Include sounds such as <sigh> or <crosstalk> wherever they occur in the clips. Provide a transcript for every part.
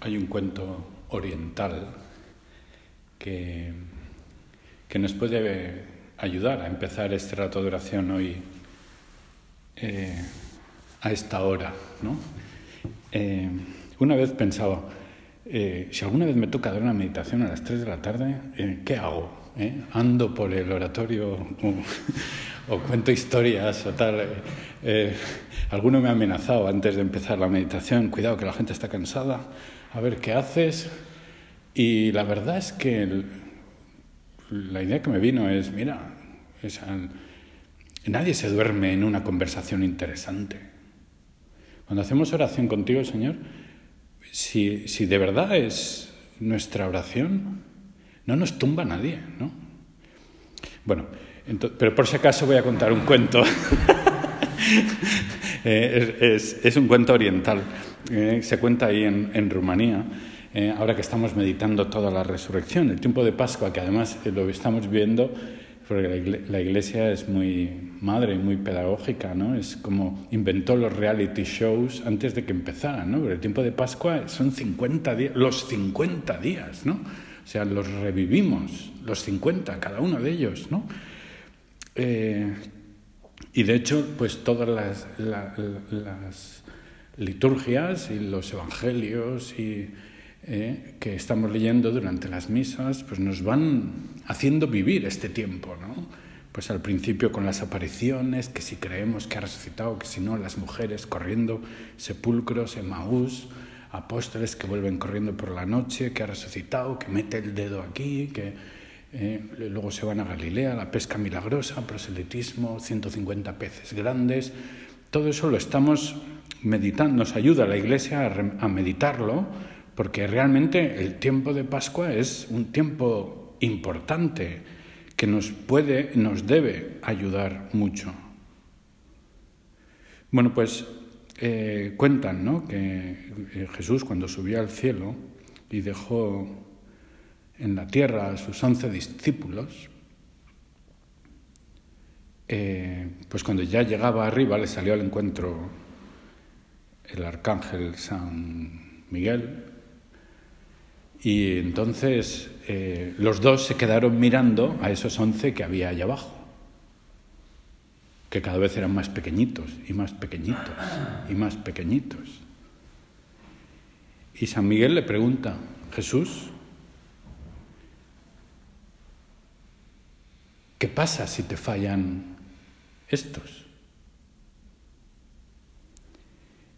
hay un cuento oriental que, que nos puede ayudar a empezar este rato de oración hoy eh, a esta hora. ¿no? Eh, una vez pensaba, eh, si alguna vez me toca dar una meditación a las 3 de la tarde, ¿qué hago? ¿Ando por el oratorio o, <laughs> o cuento historias o tal? alguno me ha amenazado antes de empezar la meditación, cuidado que la gente está cansada, a ver qué haces. Y la verdad es que la idea que me vino es, mira, nadie se duerme en una conversación interesante. Cuando hacemos oración contigo, Señor, si, si de verdad es nuestra oración, no nos tumba nadie, ¿no? Bueno, pero por si acaso voy a contar un cuento. <laughs> Eh, es, un cuento oriental. Eh, se cuenta ahí en, Rumanía. Eh, ahora que estamos meditando toda la resurrección, el tiempo de Pascua, que además lo estamos viendo porque la iglesia es muy madre, muy pedagógica, ¿no? Es como inventó los reality shows antes de que empezaran, ¿no? Pero el tiempo de Pascua son 50 días, los 50 días, ¿no? O sea, los revivimos, los 50, cada uno de ellos, ¿no? Eh, y de hecho, pues todas las, liturgias y los evangelios y eh, que estamos leyendo durante las misas, pues nos van haciendo vivir este tiempo, ¿no? Pues al principio con las apariciones, que si creemos que ha resucitado, que si no, las mujeres corriendo, sepulcros, Emaús, apóstoles que vuelven corriendo por la noche, que ha resucitado, que mete el dedo aquí, que eh, luego se van a Galilea, la pesca milagrosa, proselitismo, 150 peces grandes. Todo eso lo estamos meditando, nos ayuda la Iglesia a meditarlo porque realmente el tiempo de Pascua es un tiempo importante que nos puede, nos debe ayudar mucho. Bueno, pues eh, cuentan ¿no? que eh, Jesús cuando subió al cielo y dejó en la tierra a sus once discípulos, eh, pues cuando ya llegaba arriba le salió al encuentro el arcángel San Miguel y entonces eh, los dos se quedaron mirando a esos once que había allá abajo, que cada vez eran más pequeñitos y más pequeñitos y más pequeñitos. Y San Miguel le pregunta, Jesús, ¿qué pasa si te fallan estos?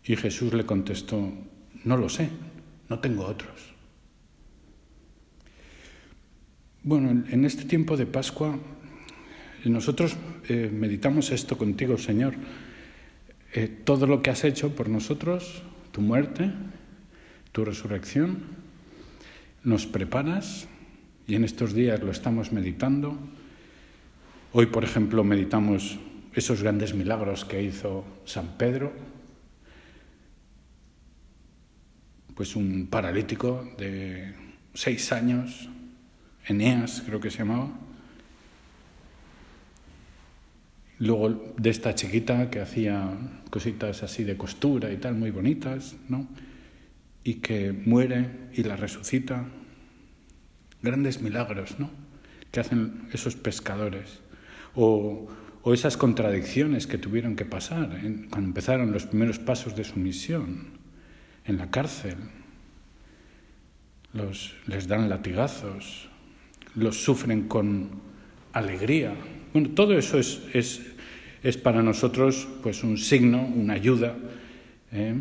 Y Jesús le contestó, no lo sé, no tengo otros. Bueno, en este tiempo de Pascua, nosotros eh, meditamos esto contigo, Señor. Eh, todo lo que has hecho por nosotros, tu muerte, tu resurrección, nos preparas y en estos días lo estamos meditando. Hoy, por ejemplo, meditamos esos grandes milagros que hizo San Pedro, pues un paralítico de seis años Eneas creo que se llamaba. Luego de esta chiquita que hacía cositas así de costura y tal, muy bonitas, ¿no? Y que muere y la resucita. Grandes milagros, ¿no? Que hacen esos pescadores. O, esas contradicciones que tuvieron que pasar cuando empezaron los primeros pasos de su misión en la cárcel. Los, les dan latigazos, los sufren con alegría. Bueno, todo eso es, es, es para nosotros pues un signo, una ayuda. ¿eh?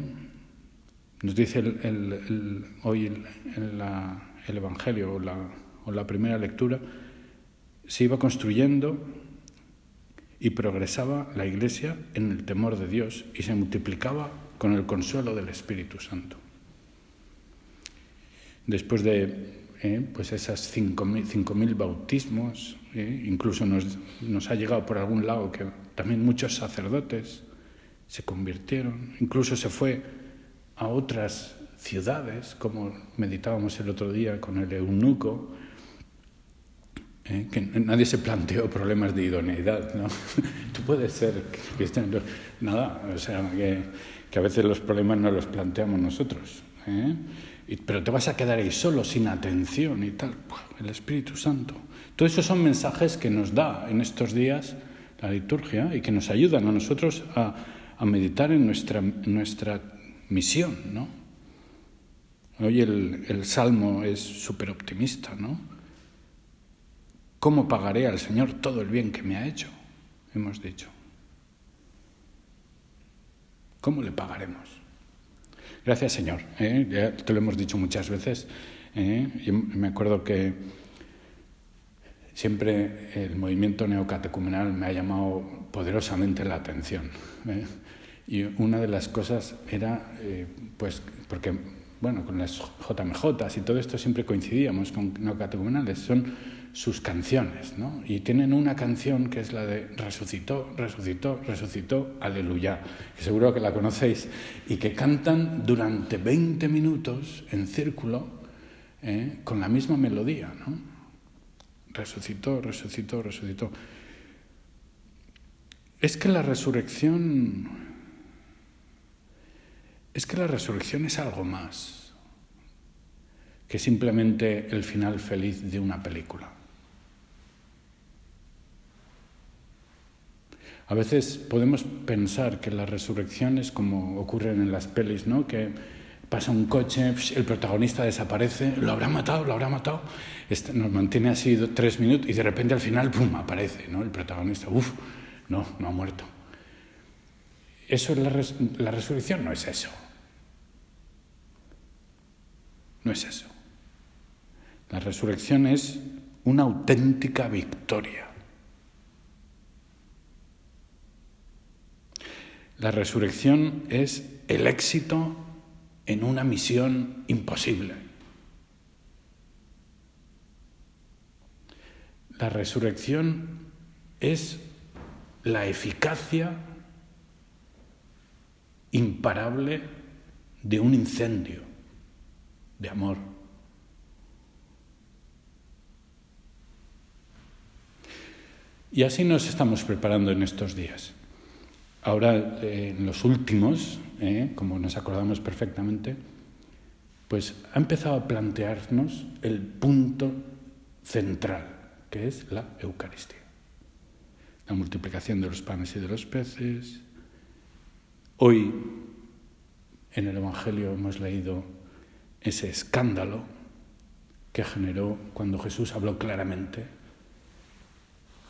Nos dice el, hoy el, Evangelio o la, o la primera lectura, se iba construyendo y progresaba la Iglesia en el temor de Dios y se multiplicaba con el consuelo del Espíritu Santo. Después de ¿eh? pues esas 5.000 bautismos, ¿eh? incluso nos, nos, ha llegado por algún lado que también muchos sacerdotes se convirtieron, incluso se fue a otras ciudades, como meditábamos el otro día con el eunuco, ¿eh? que nadie se planteó problemas de idoneidad, ¿no? <laughs> Tú puedes ser cristiano, nada, o sea, que, que a veces los problemas no los planteamos nosotros. ¿eh? pero te vas a quedar ahí solo, sin atención y tal. El Espíritu Santo. Todos esos son mensajes que nos da en estos días la liturgia y que nos ayudan a nosotros a, meditar en nuestra, nuestra misión, ¿no? Hoy el, el Salmo es súper optimista, ¿no? ¿Cómo pagaré al Señor todo el bien que me ha hecho? Hemos dicho. ¿Cómo le pagaremos? Gracias, Señor. ¿eh? Ya te lo hemos dicho muchas veces. ¿eh? me acuerdo que siempre el movimiento neocatecumenal me ha llamado poderosamente la atención. ¿eh? Y una de las cosas era, pues, porque, bueno, con las JMJ y todo esto siempre coincidíamos con neocatecumenales, son sus canciones, ¿no? Y tienen una canción que es la de resucitó, resucitó, resucitó, aleluya, que seguro que la conocéis, y que cantan durante 20 minutos en círculo ¿eh? con la misma melodía, ¿no? Resucitó, resucitó, resucitó. Es que la resurrección, es que la resurrección es algo más que simplemente el final feliz de una película. A veces podemos pensar que la resurrección es como ocurren en las pelis, ¿no? Que pasa un coche, el protagonista desaparece, lo habrá matado, lo habrá matado. Este, nos mantiene así tres minutos y de repente al final, ¡pum!, aparece, ¿no? El protagonista, ¡uf! No, no ha muerto. Eso es la, la resurrección, no es eso. No es eso. La resurrección es una auténtica victoria. La resurrección es el éxito en una misión imposible. La resurrección es la eficacia imparable de un incendio de amor. Y así nos estamos preparando en estos días. Ahora, eh, en los últimos, eh, como nos acordamos perfectamente, pues ha empezado a plantearnos el punto central, que es la Eucaristía. La multiplicación de los panes y de los peces. Hoy, en el Evangelio, hemos leído ese escándalo que generó cuando Jesús habló claramente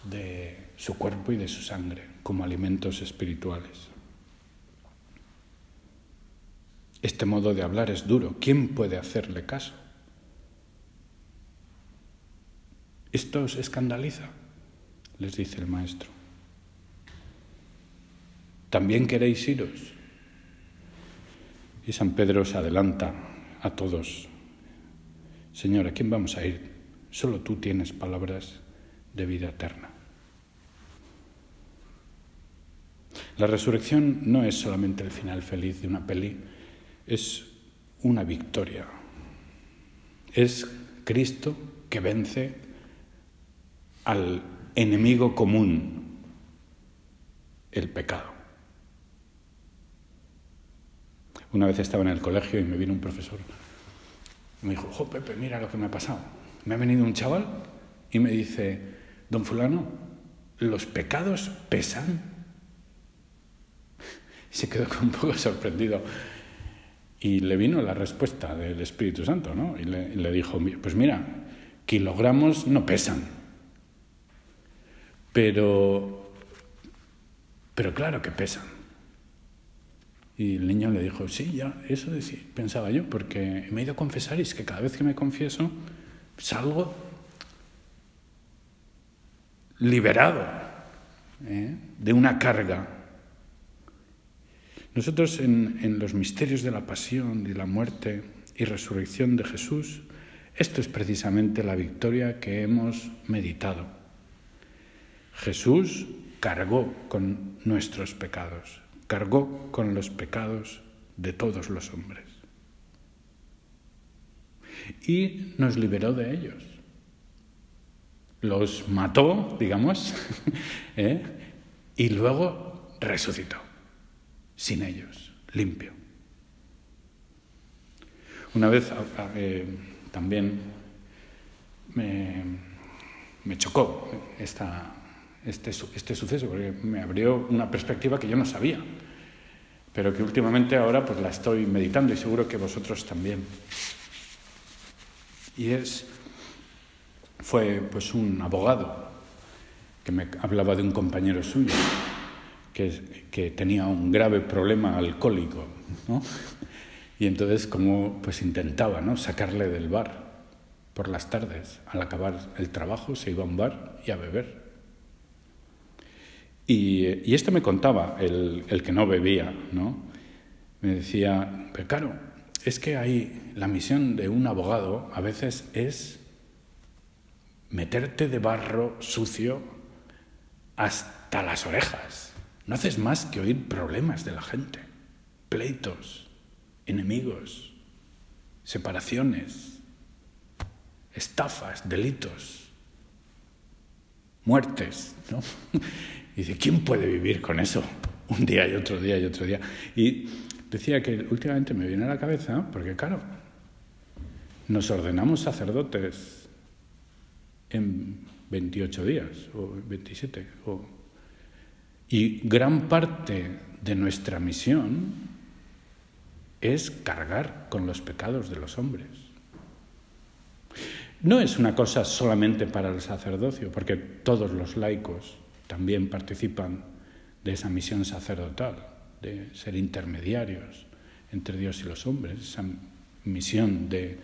de su cuerpo y de su sangre como alimentos espirituales. Este modo de hablar es duro. ¿Quién puede hacerle caso? Esto os escandaliza, les dice el maestro. ¿También queréis iros? Y San Pedro se adelanta a todos. Señor, ¿a quién vamos a ir? Solo tú tienes palabras de vida eterna. La resurrección no es solamente el final feliz de una peli, es una victoria. Es Cristo que vence al enemigo común, el pecado. Una vez estaba en el colegio y me vino un profesor. Me dijo, jo, Pepe, mira lo que me ha pasado. Me ha venido un chaval y me dice, don fulano, ¿los pecados pesan? Y <laughs> se quedó un poco sorprendido. Y le vino la respuesta del Espíritu Santo, ¿no? Y le, dijo, pues mira, kilogramos no pesan. Pero, pero claro que pesan. Y el niño le dijo, sí, ya, eso decía, pensaba yo, porque me he ido a confesar y es que cada vez que me confieso salgo liberado ¿eh? de una carga nosotros en, los misterios de la pasión y la muerte y resurrección de Jesús, esto es precisamente la victoria que hemos meditado. Jesús cargó con nuestros pecados, cargó con los pecados de todos los hombres y nos liberó de ellos. Los mató, digamos, <laughs> ¿eh? y luego resucitó sin ellos, limpio. Una vez eh, también me, me chocó esta, este, este suceso, porque me abrió una perspectiva que yo no sabía, pero que últimamente ahora pues la estoy meditando y seguro que vosotros también. Y es, fue pues un abogado que me hablaba de un compañero suyo que, tenía un grave problema alcohólico, ¿no? Y entonces como pues intentaba, ¿no? Sacarle del bar por las tardes, al acabar el trabajo se iba a un bar y a beber. Y, esto me contaba el, el, que no bebía, ¿no? Me decía, pero claro, es que hay la misión de un abogado a veces es meterte de barro sucio hasta las orejas. No haces más que oír problemas de la gente, pleitos, enemigos, separaciones, estafas, delitos, muertes, ¿no? Y <laughs> dice, ¿quién puede vivir con eso? Un día y otro día y otro día. Y decía que últimamente me viene a la cabeza, porque claro, nos ordenamos sacerdotes en 28 días o 27. Y gran parte de nuestra misión es cargar con los pecados de los hombres. No es una cosa solamente para el sacerdocio, porque todos los laicos también participan de esa misión sacerdotal, de ser intermediarios entre Dios y los hombres, esa misión de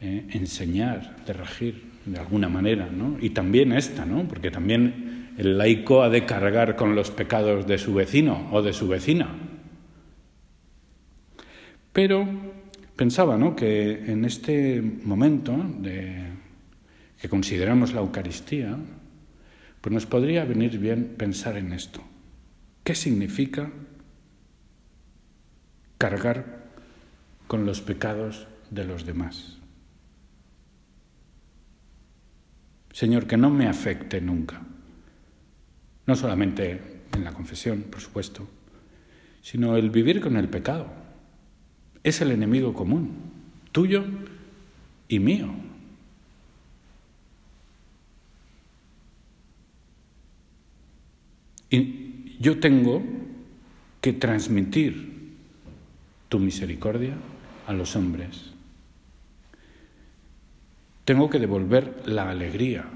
eh, enseñar, de regir de alguna manera, ¿no? Y también esta, ¿no? Porque también el laico ha de cargar con los pecados de su vecino o de su vecina. Pero pensaba, ¿no? Que en este momento que consideramos la Eucaristía, pues nos podría venir bien pensar en esto. ¿Qué significa cargar con los pecados de los demás? Señor, que no me afecte nunca. No solamente en la confesión, por supuesto, sino el vivir con el pecado. Es el enemigo común, tuyo y mío. Y yo tengo que transmitir tu misericordia a los hombres. Tengo que devolver la alegría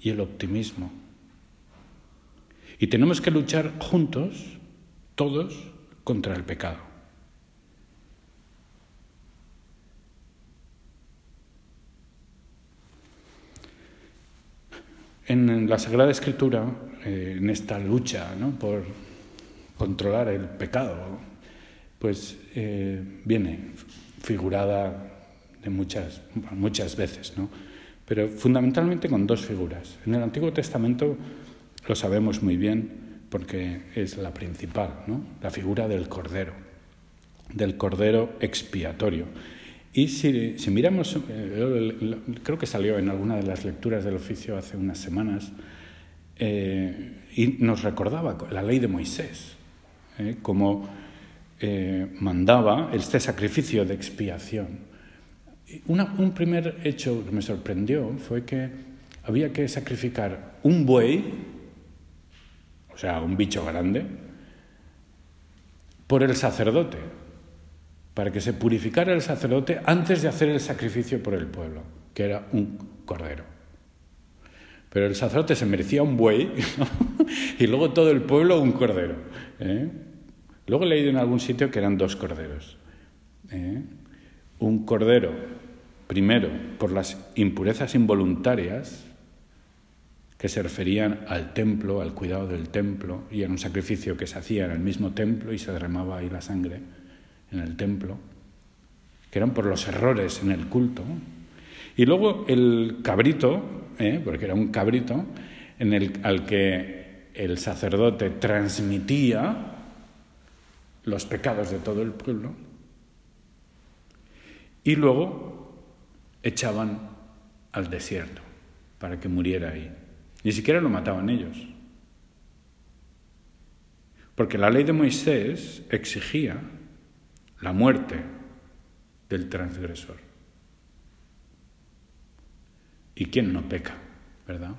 y el optimismo. Y tenemos que luchar juntos, todos, contra el pecado. En la Sagrada Escritura eh, en esta lucha por controlar el pecado, pues eh, viene figurada de muchas, muchas veces, ¿no? pero fundamentalmente con dos figuras. En el Antiguo Testamento lo sabemos muy bien porque es la principal, ¿no? la figura del Cordero, del Cordero expiatorio. Y si, si miramos, eh, creo que salió en alguna de las lecturas del oficio hace unas semanas, eh, y nos recordaba la ley de Moisés, eh, como eh, mandaba este sacrificio de expiación. un primer hecho que me sorprendió fue que había que sacrificar un buey, o sea, un bicho grande, por el sacerdote, para que se purificara el sacerdote antes de hacer el sacrificio por el pueblo, que era un cordero. Pero el sacerdote se merecía un buey <laughs> y luego todo el pueblo un cordero. ¿eh? Luego he leído en algún sitio que eran dos corderos. ¿eh? Un cordero, primero, por las impurezas involuntarias que se referían al templo, al cuidado del templo, y era un sacrificio que se hacía en el mismo templo y se derramaba ahí la sangre en el templo, que eran por los errores en el culto. Y luego el cabrito, ¿eh? porque era un cabrito, al que el sacerdote transmitía los pecados de todo el pueblo y luego echaban al desierto para que muriera ahí. Ni siquiera lo mataban ellos. Porque la ley de Moisés exigía la muerte del transgresor. ¿Y quién no peca, verdad?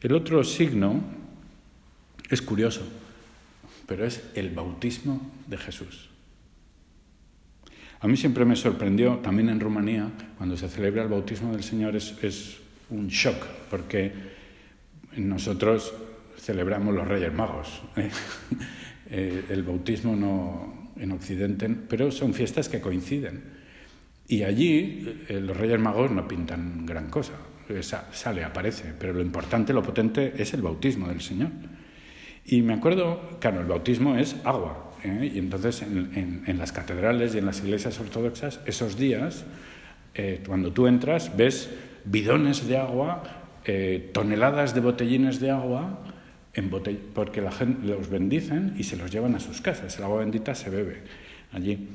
El otro signo es curioso, pero es el bautismo de Jesús. A mí siempre me sorprendió, también en Rumanía, cuando se celebra el bautismo del Señor, es, un shock, porque nosotros celebramos los Reyes Magos. ¿eh? <laughs> Eh, el bautismo no en Occidente, pero son fiestas que coinciden. Y allí eh, los Reyes Magos no pintan gran cosa. sale, aparece, pero lo importante, lo potente es el bautismo del Señor. Y me acuerdo, claro, el bautismo es agua, ¿eh? y entonces en, las catedrales y en las iglesias ortodoxas, esos días, eh, cuando tú entras, ves bidones de agua, eh, toneladas de botellines de agua, en porque la gente los bendicen y se los llevan a sus casas. El agua bendita se bebe allí.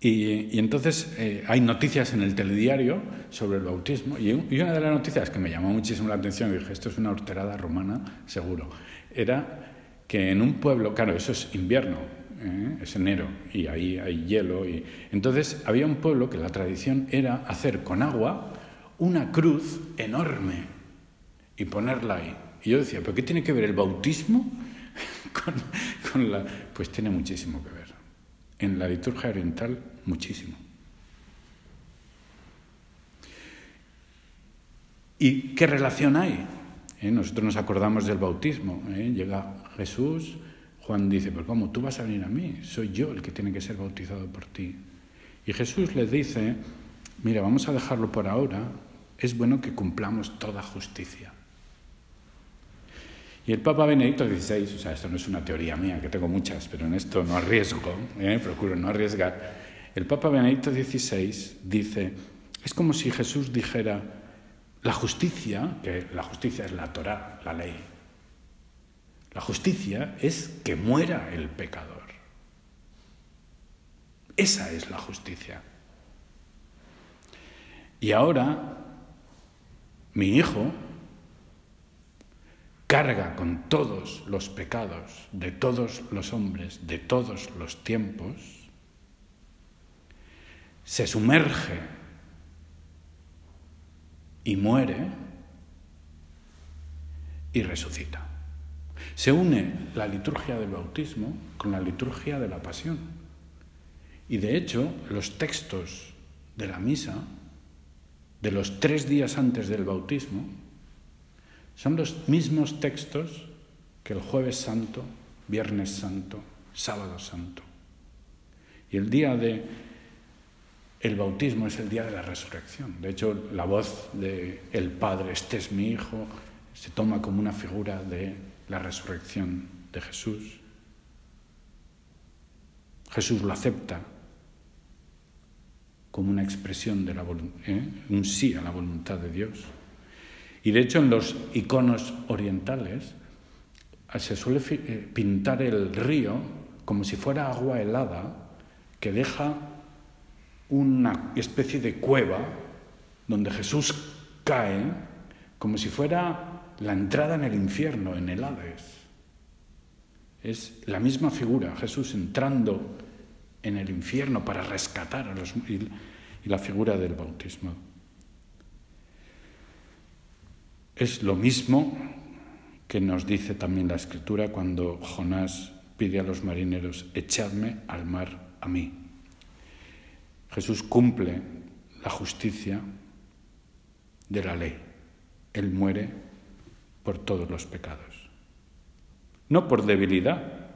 Y, entonces hay noticias en el telediario sobre el bautismo y, una de las noticias que me llamó muchísimo la atención, y dije, esto es una horterada romana, seguro, era que en un pueblo, claro, eso es invierno, ¿eh? es enero, y ahí hay hielo. Y... Entonces había un pueblo que la tradición era hacer con agua una cruz enorme y ponerla ahí. Y yo decía, ¿pero qué tiene que ver el bautismo <laughs> con, la...? Pues tiene muchísimo que ver. En la liturgia oriental, muchísimo. ¿Y qué relación hay? ¿Eh? Nosotros nos acordamos del bautismo. ¿eh? Llega Jesús, Juan dice, pero ¿cómo? Tú vas a venir a mí, soy yo el que tiene que ser bautizado por ti. Y Jesús le dice, mira, vamos a dejarlo por ahora, es bueno que cumplamos toda justicia. Y el Papa Benedicto XVI, o sea, esto no es una teoría mía, que tengo muchas, pero en esto no arriesgo, ¿eh? procuro no arriesgar. El Papa Benedicto XVI dice, es como si Jesús dijera, la justicia, que la justicia es la Torah, la ley, la justicia es que muera el pecador. Esa es la justicia. Y ahora mi hijo carga con todos los pecados de todos los hombres, de todos los tiempos, se sumerge y muere y resucita. Se une la liturgia del bautismo con la liturgia de la pasión. Y de hecho, los textos de la misa, de los tres días antes del bautismo, son los mismos textos que el jueves santo, viernes santo, sábado santo. Y el día de el bautismo es el día de la resurrección. De hecho, la voz de el Padre, este es mi Hijo, se toma como una figura de la resurrección de Jesús. Jesús lo acepta como una expresión de la ¿eh? un sí a la voluntad de Dios. Y de hecho en los iconos orientales se suele eh, pintar el río como si fuera agua helada que deja una especie de cueva donde Jesús cae como si fuera la entrada en el infierno, en el Hades. Es la misma figura, Jesús entrando en el infierno para rescatar a los... y, la figura del bautismo. Es lo mismo que nos dice también la Escritura cuando Jonás pide a los marineros, echadme al mar a mí. Jesús cumple la justicia de la ley. Él muere por todos los pecados. No por debilidad,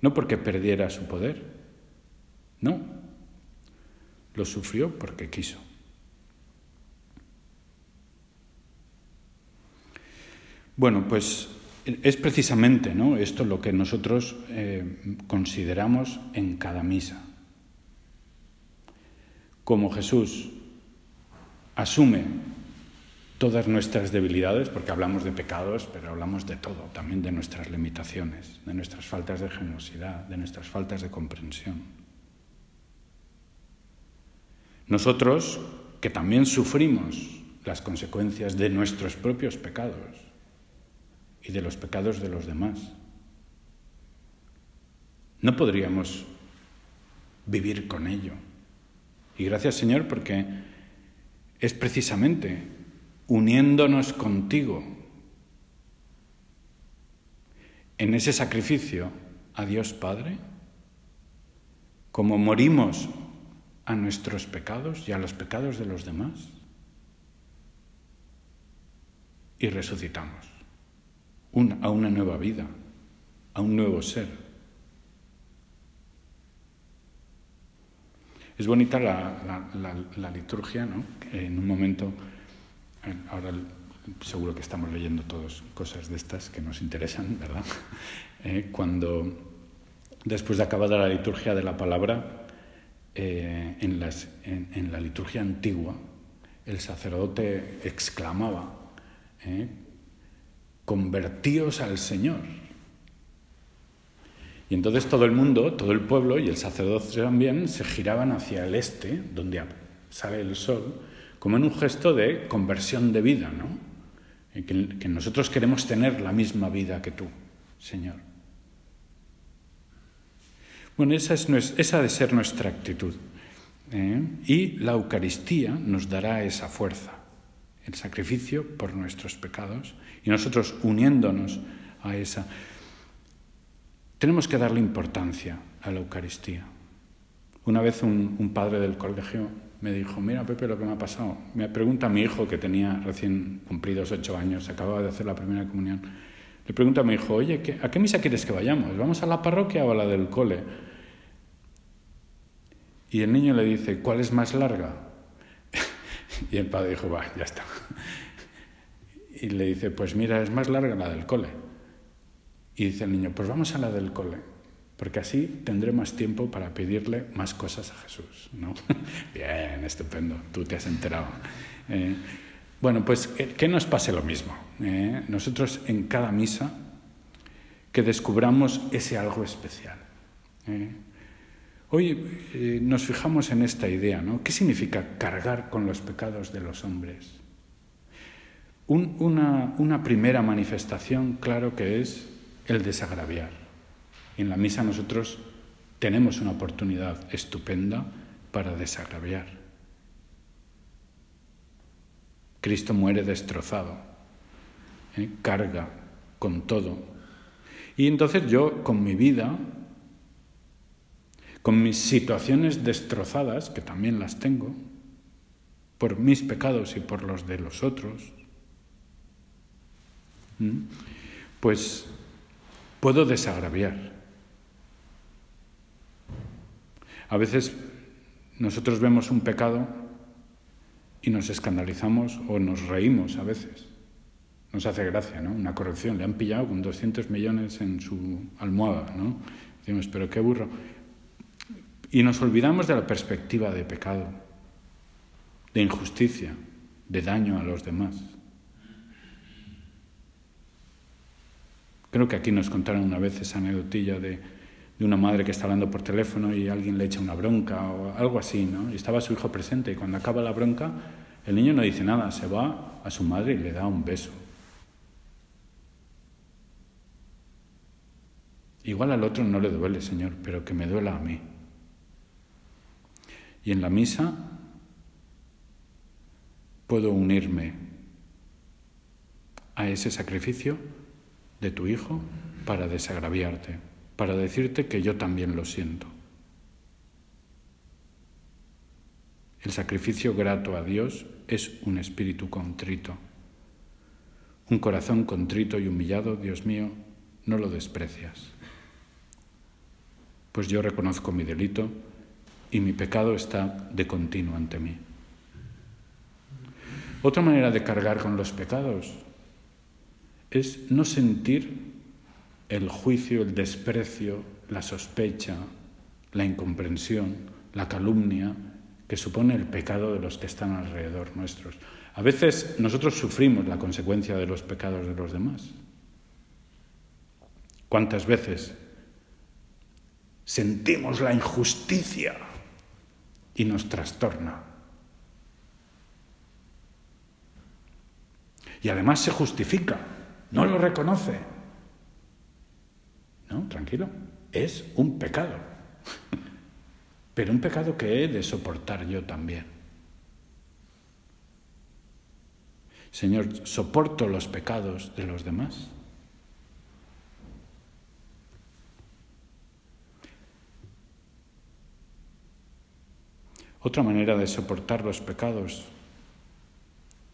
no porque perdiera su poder, no. Lo sufrió porque quiso. Bueno, pues es precisamente ¿no? esto lo que nosotros eh, consideramos en cada misa como Jesús asume todas nuestras debilidades, porque hablamos de pecados, pero hablamos de todo, también de nuestras limitaciones, de nuestras faltas de generosidad, de nuestras faltas de comprensión. Nosotros, que también sufrimos las consecuencias de nuestros propios pecados y de los pecados de los demás. no podríamos vivir con ello. Y gracias Señor porque es precisamente uniéndonos contigo en ese sacrificio a Dios Padre, como morimos a nuestros pecados y a los pecados de los demás, y resucitamos a una nueva vida, a un nuevo ser. Es bonita la, liturgia, ¿no? En un momento, ahora seguro que estamos leyendo todos cosas de estas que nos interesan, ¿verdad? <laughs> Eh, cuando después de acabada la liturgia de la palabra, eh, en, la liturgia antigua, el sacerdote exclamaba, ¿eh? convertíos al Señor. Y entonces todo el mundo, todo el pueblo y el sacerdote también se giraban hacia el este, donde sale el sol, como en un gesto de conversión de vida, ¿no? Que, nosotros queremos tener la misma vida que tú, Señor. Bueno, esa, es, esa ha de ser nuestra actitud. ¿eh? Y la Eucaristía nos dará esa fuerza el sacrificio por nuestros pecados y nosotros uniéndonos a esa. Tenemos que darle importancia a la Eucaristía. Una vez un, padre del colegio me dijo, mira Pepe lo que me ha pasado. Me pregunta a mi hijo que tenía recién cumplidos ocho años, acababa de hacer la primera comunión. Le pregunta a mi hijo, oye, ¿a qué misa quieres que vayamos? ¿Vamos a la parroquia o a la del cole? Y el niño le dice, ¿cuál es más larga? <laughs> Y el padre dijo, va, ya está. Y le dice, pues mira, es más larga la del cole. Y dice el niño, pues vamos a la del cole, porque así tendré más tiempo para pedirle más cosas a Jesús. ¿no? <laughs> Bien, estupendo, tú te has enterado. Eh, bueno, pues que nos pase lo mismo. Eh, nosotros en cada misa que descubramos ese algo especial. Eh, Hoy eh, nos fijamos en esta idea, ¿no? ¿Qué significa cargar con los pecados de los hombres? una, primera manifestación, claro que es el desagraviar. En la misa nosotros tenemos una oportunidad estupenda para desagraviar. Cristo muere destrozado, ¿eh? carga con todo. Y entonces yo con mi vida con mis situaciones destrozadas, que también las tengo, por mis pecados y por los de los otros, pues puedo desagraviar. A veces nosotros vemos un pecado y nos escandalizamos o nos reímos a veces. Nos hace gracia, ¿no? Una corrección. Le han pillado con 200 millones en su almohada, ¿no? Decimos, pero qué burro. Y nos olvidamos de la perspectiva de pecado, de injusticia, de daño a los demás. Creo que aquí nos contaron una vez esa anecdotilla de, de, una madre que está hablando por teléfono y alguien le echa una bronca o algo así, ¿no? Y estaba su hijo presente y cuando acaba la bronca, el niño no dice nada, se va a su madre y le da un beso. Igual al otro no le duele, Señor, pero que me duela a mí. Y en la misa puedo unirme a ese sacrificio de tu Hijo para desagraviarte, para decirte que yo también lo siento. El sacrificio grato a Dios es un espíritu contrito. Un corazón contrito y humillado, Dios mío, no lo desprecias. Pues yo reconozco mi delito y mi pecado está de continuo ante mí. Otra manera de cargar con los pecados es no sentir el juicio, el desprecio, la sospecha, la incomprensión, la calumnia que supone el pecado de los que están alrededor nuestros. A veces nosotros sufrimos la consecuencia de los pecados de los demás. ¿Cuántas veces sentimos la injusticia y nos trastorna. Y además se justifica, no lo reconoce. No, tranquilo, es un pecado, pero un pecado que he de soportar yo también. Señor, soporto los pecados de los demás. Otra manera de soportar los pecados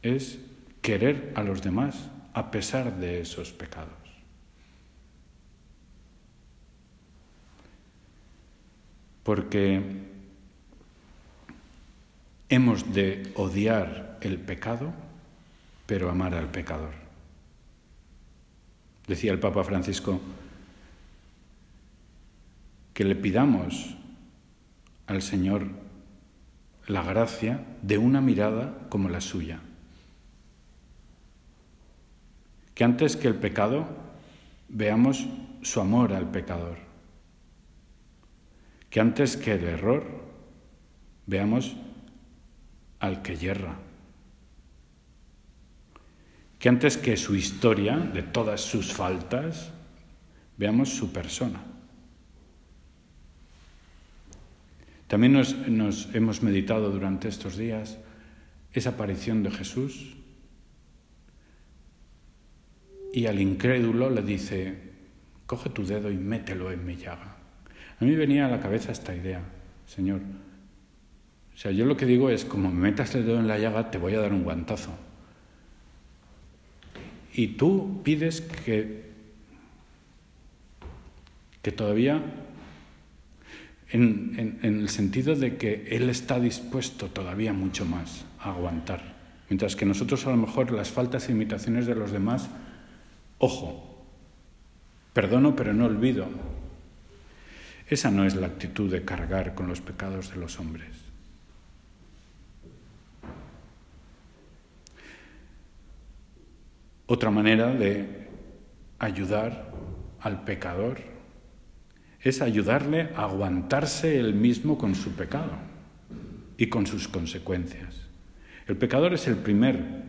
es querer a los demás a pesar de esos pecados. Porque hemos de odiar el pecado, pero amar al pecador. Decía el Papa Francisco que le pidamos al Señor la gracia de una mirada como la suya. Que antes que el pecado veamos su amor al pecador. Que antes que el error veamos al que yerra. Que antes que su historia, de todas sus faltas, veamos su persona. También nos, hemos meditado durante estos días esa aparición de Jesús y al incrédulo le dice, coge tu dedo y mételo en mi llaga. A mí venía a la cabeza esta idea, Señor. O sea, yo lo que digo es, como me metas el dedo en la llaga, te voy a dar un guantazo. Y tú pides que, que todavía en, el sentido de que Él está dispuesto todavía mucho más a aguantar. Mientras que nosotros a lo mejor las faltas e imitaciones de los demás, ojo, perdono pero no olvido. Esa no es la actitud de cargar con los pecados de los hombres. Otra manera de ayudar al pecador es ayudarle a aguantarse él mismo con su pecado y con sus consecuencias. El pecador es el primer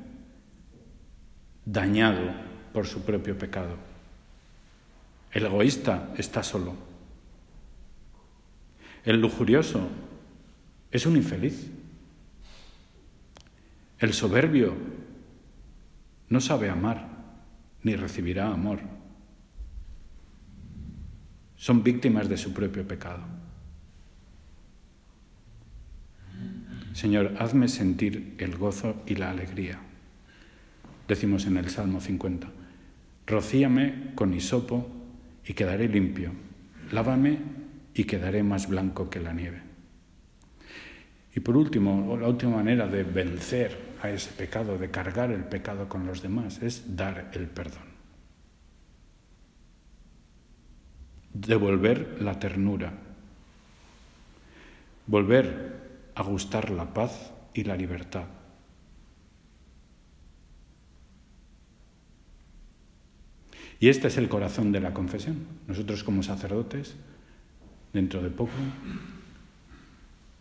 dañado por su propio pecado. El egoísta está solo. El lujurioso es un infeliz. El soberbio no sabe amar ni recibirá amor son víctimas de su propio pecado. Señor, hazme sentir el gozo y la alegría. Decimos en el Salmo 50, rocíame con hisopo y quedaré limpio, lávame y quedaré más blanco que la nieve. Y por último, la última manera de vencer a ese pecado, de cargar el pecado con los demás, es dar el perdón. devolver la ternura, volver a gustar la paz y la libertad. Y este es el corazón de la confesión. Nosotros como sacerdotes, dentro de poco,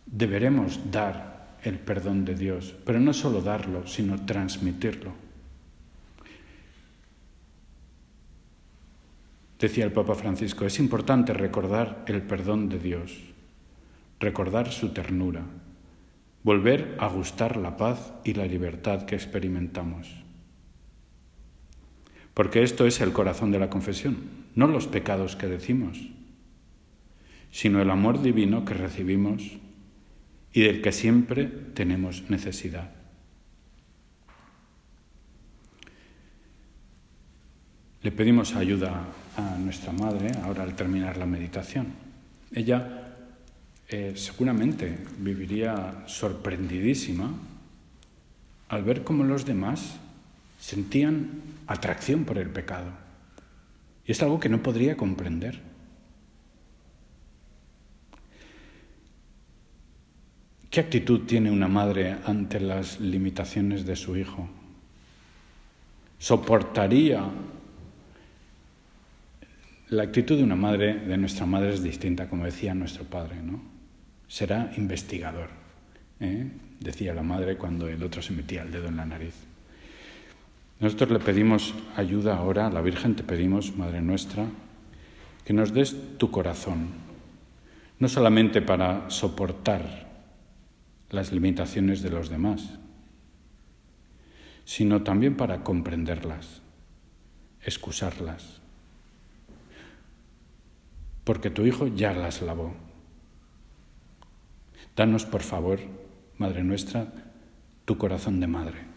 deberemos dar el perdón de Dios, pero no solo darlo, sino transmitirlo. Decía el Papa Francisco, es importante recordar el perdón de Dios, recordar su ternura, volver a gustar la paz y la libertad que experimentamos. Porque esto es el corazón de la confesión, no los pecados que decimos, sino el amor divino que recibimos y del que siempre tenemos necesidad. Le pedimos ayuda a nuestra madre ahora al terminar la meditación. Ella eh, seguramente viviría sorprendidísima al ver cómo los demás sentían atracción por el pecado. Y es algo que no podría comprender. ¿Qué actitud tiene una madre ante las limitaciones de su hijo? ¿Soportaría la actitud de una madre, de nuestra madre, es distinta, como decía nuestro padre, ¿no? Será investigador, ¿eh? decía la madre cuando el otro se metía el dedo en la nariz. Nosotros le pedimos ayuda ahora, a la Virgen te pedimos, Madre nuestra, que nos des tu corazón, no solamente para soportar las limitaciones de los demás, sino también para comprenderlas, excusarlas, porque tu Hijo ya las lavó. Danos, por favor, Madre nuestra, tu corazón de madre.